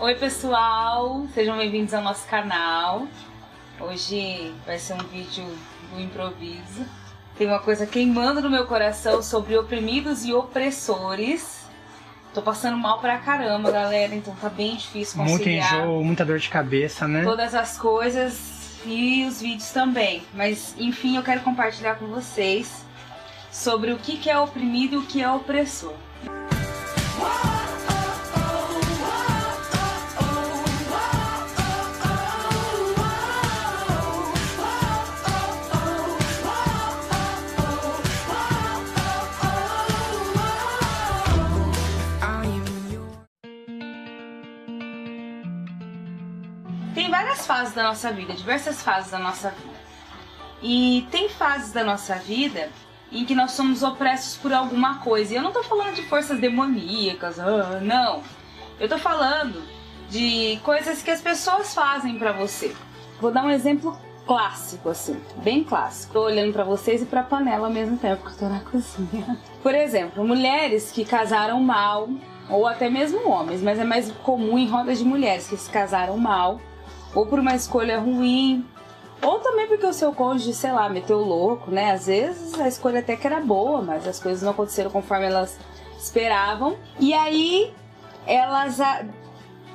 Oi pessoal, sejam bem-vindos ao nosso canal. Hoje vai ser um vídeo do improviso. Tem uma coisa queimando no meu coração sobre oprimidos e opressores. Tô passando mal pra caramba, galera, então tá bem difícil conciliar. Muito enjoo, muita dor de cabeça, né? Todas as coisas e os vídeos também. Mas enfim, eu quero compartilhar com vocês sobre o que é oprimido e o que é opressor. Fases da nossa vida, diversas fases da nossa vida. E tem fases da nossa vida em que nós somos opressos por alguma coisa. E eu não tô falando de forças demoníacas, ah, não. Eu tô falando de coisas que as pessoas fazem para você. Vou dar um exemplo clássico, assim, bem clássico. Tô olhando para vocês e pra panela ao mesmo tempo, que tô na cozinha. Por exemplo, mulheres que casaram mal, ou até mesmo homens, mas é mais comum em rodas de mulheres que se casaram mal ou por uma escolha ruim, ou também porque o seu cônjuge, sei lá, meteu louco, né? Às vezes a escolha até que era boa, mas as coisas não aconteceram conforme elas esperavam. E aí elas a...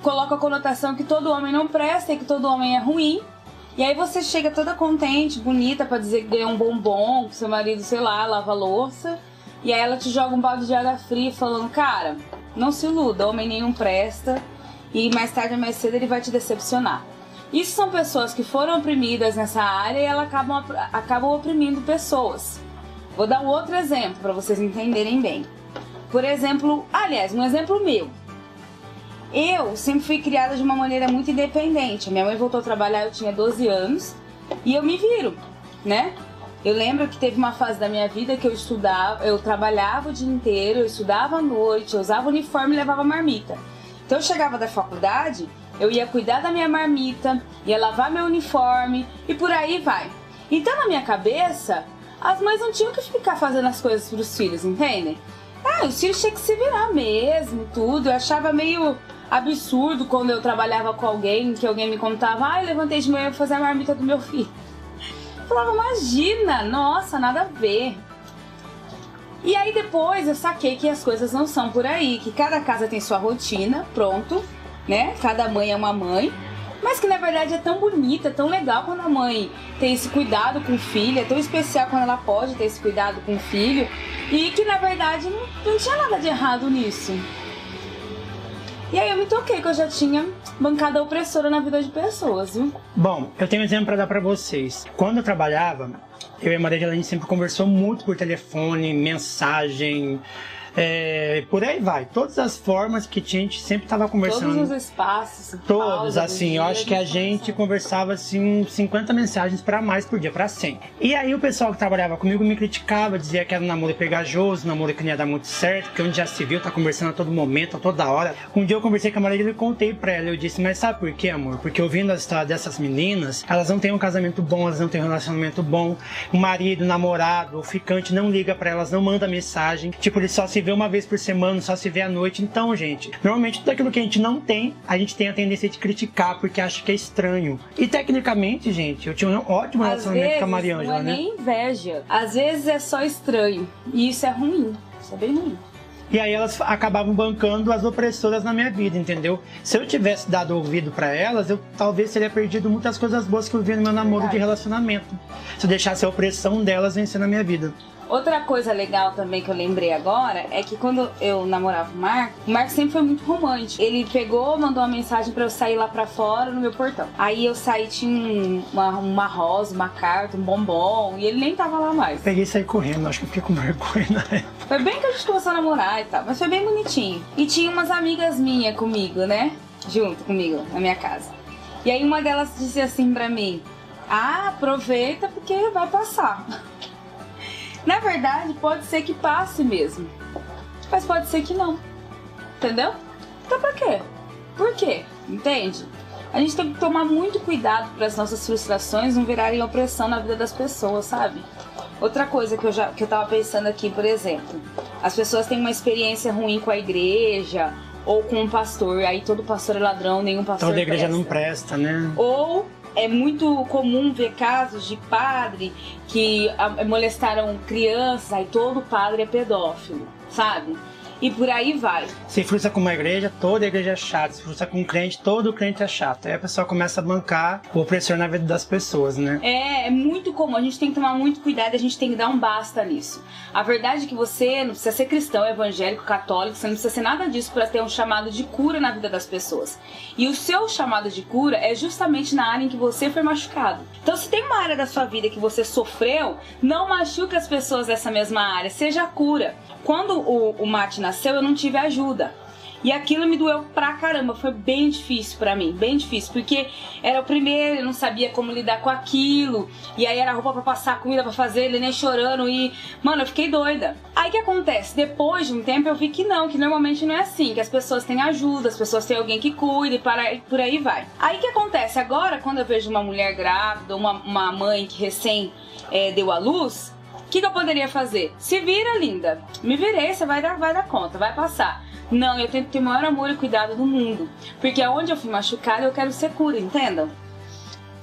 colocam a conotação que todo homem não presta e que todo homem é ruim. E aí você chega toda contente, bonita, para dizer que ganhou um bombom, que seu marido, sei lá, lava louça. E aí ela te joga um balde de água fria falando, cara, não se iluda, homem nenhum presta. E mais tarde ou mais cedo ele vai te decepcionar. Isso são pessoas que foram oprimidas nessa área e elas acabam, acabam oprimindo pessoas. Vou dar um outro exemplo para vocês entenderem bem. Por exemplo, aliás, um exemplo meu. Eu sempre fui criada de uma maneira muito independente. Minha mãe voltou a trabalhar, eu tinha 12 anos e eu me viro, né? Eu lembro que teve uma fase da minha vida que eu estudava, eu trabalhava o dia inteiro, eu estudava à noite, eu usava uniforme e levava marmita. Então eu chegava da faculdade, eu ia cuidar da minha marmita, ia lavar meu uniforme e por aí vai. Então na minha cabeça, as mães não tinham que ficar fazendo as coisas para os filhos, entendem? Ah, os filhos tinham que se virar mesmo, tudo. Eu achava meio absurdo quando eu trabalhava com alguém, que alguém me contava, ah, eu levantei de manhã para fazer a marmita do meu filho. Eu falava, imagina, nossa, nada a ver. E aí depois eu saquei que as coisas não são por aí, que cada casa tem sua rotina, pronto né? Cada mãe é uma mãe. Mas que na verdade é tão bonita, tão legal quando a mãe tem esse cuidado com o filho, é tão especial quando ela pode ter esse cuidado com o filho, e que na verdade não, não tinha nada de errado nisso. E aí eu me toquei que eu já tinha bancada opressora na vida de pessoas, viu? Bom, eu tenho um exemplo para dar para vocês. Quando eu trabalhava, eu e a Maria gente sempre conversou muito por telefone, mensagem, é, por aí vai. Todas as formas que a gente sempre estava conversando. Todos os espaços. Todos, assim. Eu acho que a gente conversava assim 50 mensagens para mais por dia, para 100. E aí o pessoal que trabalhava comigo me criticava, dizia que era um namoro pegajoso, um namoro que não ia dar muito certo, porque onde já se viu, tá conversando a todo momento, a toda hora. Um dia eu conversei com a Maria e contei pra ela. Eu disse, mas sabe por quê, amor? Porque ouvindo a história dessas meninas, elas não têm um casamento bom, elas não têm um relacionamento bom. O marido, o namorado, o ficante não liga para elas, não manda mensagem. Tipo, ele só se vê uma vez por semana, só se vê à noite. Então, gente, normalmente tudo aquilo que a gente não tem, a gente tem a tendência de criticar porque acha que é estranho. E tecnicamente, gente, eu tinha um ótimo Às relacionamento vezes, com a Mariângela, não é né? nem inveja. Às vezes é só estranho. E isso é ruim. Isso é bem ruim. E aí elas acabavam bancando as opressoras na minha vida, entendeu? Se eu tivesse dado ouvido para elas, eu talvez teria perdido muitas coisas boas que eu vi no meu namoro Verdade. de relacionamento. Se eu deixasse a opressão delas vencer na minha vida. Outra coisa legal também que eu lembrei agora é que quando eu namorava o Marco, o Marco sempre foi muito romântico. Ele pegou, mandou uma mensagem pra eu sair lá pra fora no meu portão. Aí eu saí, tinha um- uma, uma rosa, uma carta, um bombom, e ele nem tava lá mais. Peguei e saí correndo, acho que eu fiquei com vergonha na época. Foi bem que a gente começou a namorar e tal, mas foi bem bonitinho. E tinha umas amigas minhas comigo, né? Junto comigo, na minha casa. E aí uma delas disse assim pra mim: Ah, aproveita porque vai passar. Na verdade, pode ser que passe mesmo. Mas pode ser que não. Entendeu? Então pra quê? Por quê? Entende? A gente tem que tomar muito cuidado para as nossas frustrações não virarem opressão na vida das pessoas, sabe? Outra coisa que eu já que eu tava pensando aqui, por exemplo, as pessoas têm uma experiência ruim com a igreja ou com um pastor, aí todo pastor é ladrão, nenhum pastor Toda igreja presta. não presta, né? Ou é muito comum ver casos de padre que molestaram crianças, aí todo padre é pedófilo, sabe? E por aí vai. Se frustra com uma igreja, toda igreja é chata. Se frustra com um crente, todo crente é chato. Aí a pessoa começa a bancar o opressor na vida das pessoas, né? É, é muito comum. A gente tem que tomar muito cuidado, a gente tem que dar um basta nisso. A verdade é que você não precisa ser cristão, evangélico, católico, você não precisa ser nada disso para ter um chamado de cura na vida das pessoas. E o seu chamado de cura é justamente na área em que você foi machucado. Então, se tem uma área da sua vida que você sofreu, não machuque as pessoas dessa mesma área, seja a cura. Quando o, o Mate nasceu, eu não tive ajuda. E aquilo me doeu pra caramba, foi bem difícil pra mim, bem difícil, porque era o primeiro, eu não sabia como lidar com aquilo, e aí era roupa pra passar, comida pra fazer, ele nem chorando, e, mano, eu fiquei doida. Aí que acontece? Depois de um tempo eu vi que não, que normalmente não é assim, que as pessoas têm ajuda, as pessoas têm alguém que cuide, e para, por aí vai. Aí que acontece? Agora, quando eu vejo uma mulher grávida, uma, uma mãe que recém é, deu à luz, o que, que, eu poderia fazer? Se vira, linda. Me virei, você vai dar, vai dar conta, vai passar. Não, eu tento ter o maior amor e cuidado do mundo. Porque aonde eu fui machucada, eu quero ser cura, entendam?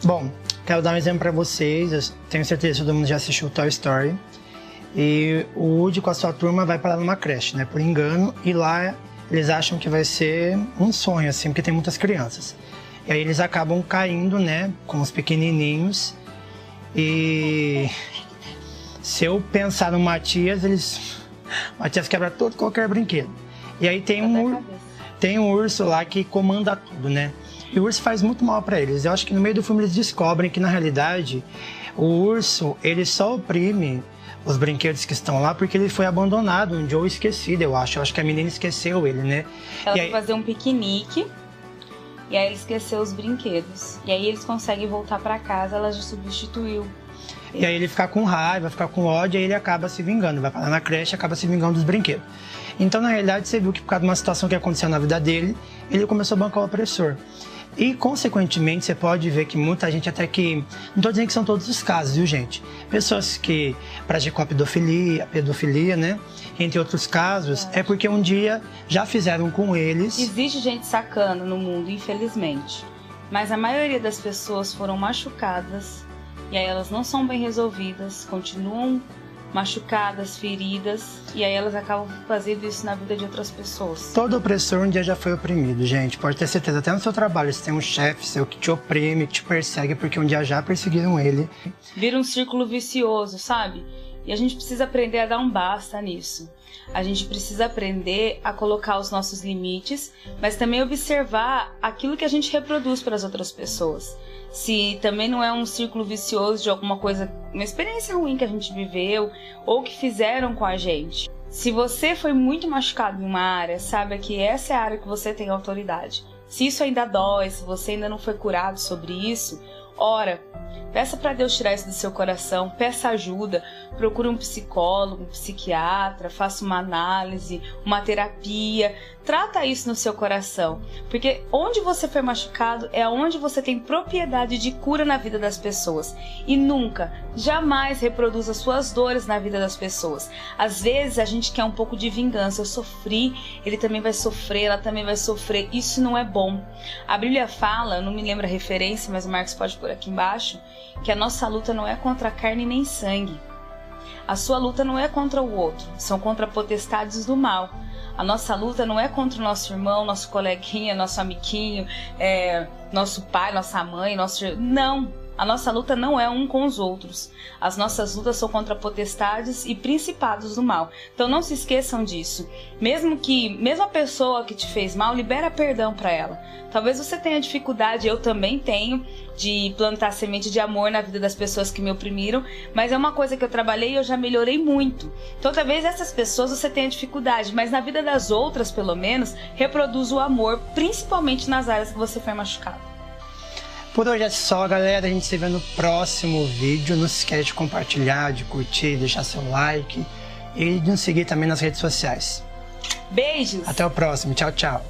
Bom, quero dar um exemplo para vocês. Eu tenho certeza que todo mundo já assistiu Toy Story. E o Woody com a sua turma vai parar numa creche, né? Por engano. E lá eles acham que vai ser um sonho, assim, porque tem muitas crianças. E aí eles acabam caindo, né? Com os pequenininhos. E se eu pensar no Matias, eles. Matias quebra todo qualquer brinquedo. E aí tem um, tem um urso lá que comanda tudo, né? E o urso faz muito mal para eles. Eu acho que no meio do filme eles descobrem que na realidade o urso ele só oprime os brinquedos que estão lá porque ele foi abandonado um ou esquecido, eu acho. Eu acho que a menina esqueceu ele, né? Ela e foi aí... fazer um piquenique e aí ele esqueceu os brinquedos. E aí eles conseguem voltar para casa, ela já substituiu. E aí ele fica com raiva, fica com ódio, aí ele acaba se vingando, vai parar na creche, acaba se vingando dos brinquedos. Então, na realidade, você viu que por causa de uma situação que aconteceu na vida dele, ele começou a bancar o opressor. E, consequentemente, você pode ver que muita gente, até que. Não estou dizendo que são todos os casos, viu, gente? Pessoas que praticam a pedofilia, a pedofilia, né? Entre outros casos, é. é porque um dia já fizeram com eles. Existe gente sacana no mundo, infelizmente. Mas a maioria das pessoas foram machucadas e aí elas não são bem resolvidas, continuam machucadas, feridas, e aí elas acabam fazendo isso na vida de outras pessoas. Todo opressor um dia já foi oprimido, gente. Pode ter certeza, até no seu trabalho, você tem um chefe seu que te oprime, que te persegue, porque um dia já perseguiram ele. Vira um círculo vicioso, sabe? E a gente precisa aprender a dar um basta nisso. A gente precisa aprender a colocar os nossos limites, mas também observar aquilo que a gente reproduz para as outras pessoas se também não é um círculo vicioso de alguma coisa, uma experiência ruim que a gente viveu ou que fizeram com a gente. Se você foi muito machucado em uma área, saiba que essa é a área que você tem autoridade. Se isso ainda dói, se você ainda não foi curado sobre isso, ora, Peça para Deus tirar isso do seu coração, peça ajuda, procure um psicólogo, um psiquiatra, faça uma análise, uma terapia, trata isso no seu coração, porque onde você foi machucado é onde você tem propriedade de cura na vida das pessoas e nunca, jamais reproduza suas dores na vida das pessoas. Às vezes a gente quer um pouco de vingança, eu sofri, ele também vai sofrer, ela também vai sofrer, isso não é bom. A Bíblia fala, não me lembro a referência, mas o Marcos pode pôr aqui embaixo, que a nossa luta não é contra carne nem sangue. A sua luta não é contra o outro, são contra potestades do mal. A nossa luta não é contra o nosso irmão, nosso coleguinha, nosso amiguinho, é, nosso pai, nossa mãe, nosso. Não! A nossa luta não é um com os outros. As nossas lutas são contra potestades e principados do mal. Então não se esqueçam disso. Mesmo que, mesmo a pessoa que te fez mal, libera perdão para ela. Talvez você tenha dificuldade, eu também tenho, de plantar semente de amor na vida das pessoas que me oprimiram, mas é uma coisa que eu trabalhei e eu já melhorei muito. Então talvez essas pessoas você tenha dificuldade, mas na vida das outras, pelo menos, reproduz o amor, principalmente nas áreas que você foi machucado. Por hoje é só, galera. A gente se vê no próximo vídeo. Não se esquece de compartilhar, de curtir, deixar seu like e de nos seguir também nas redes sociais. Beijos! Até o próximo. Tchau, tchau.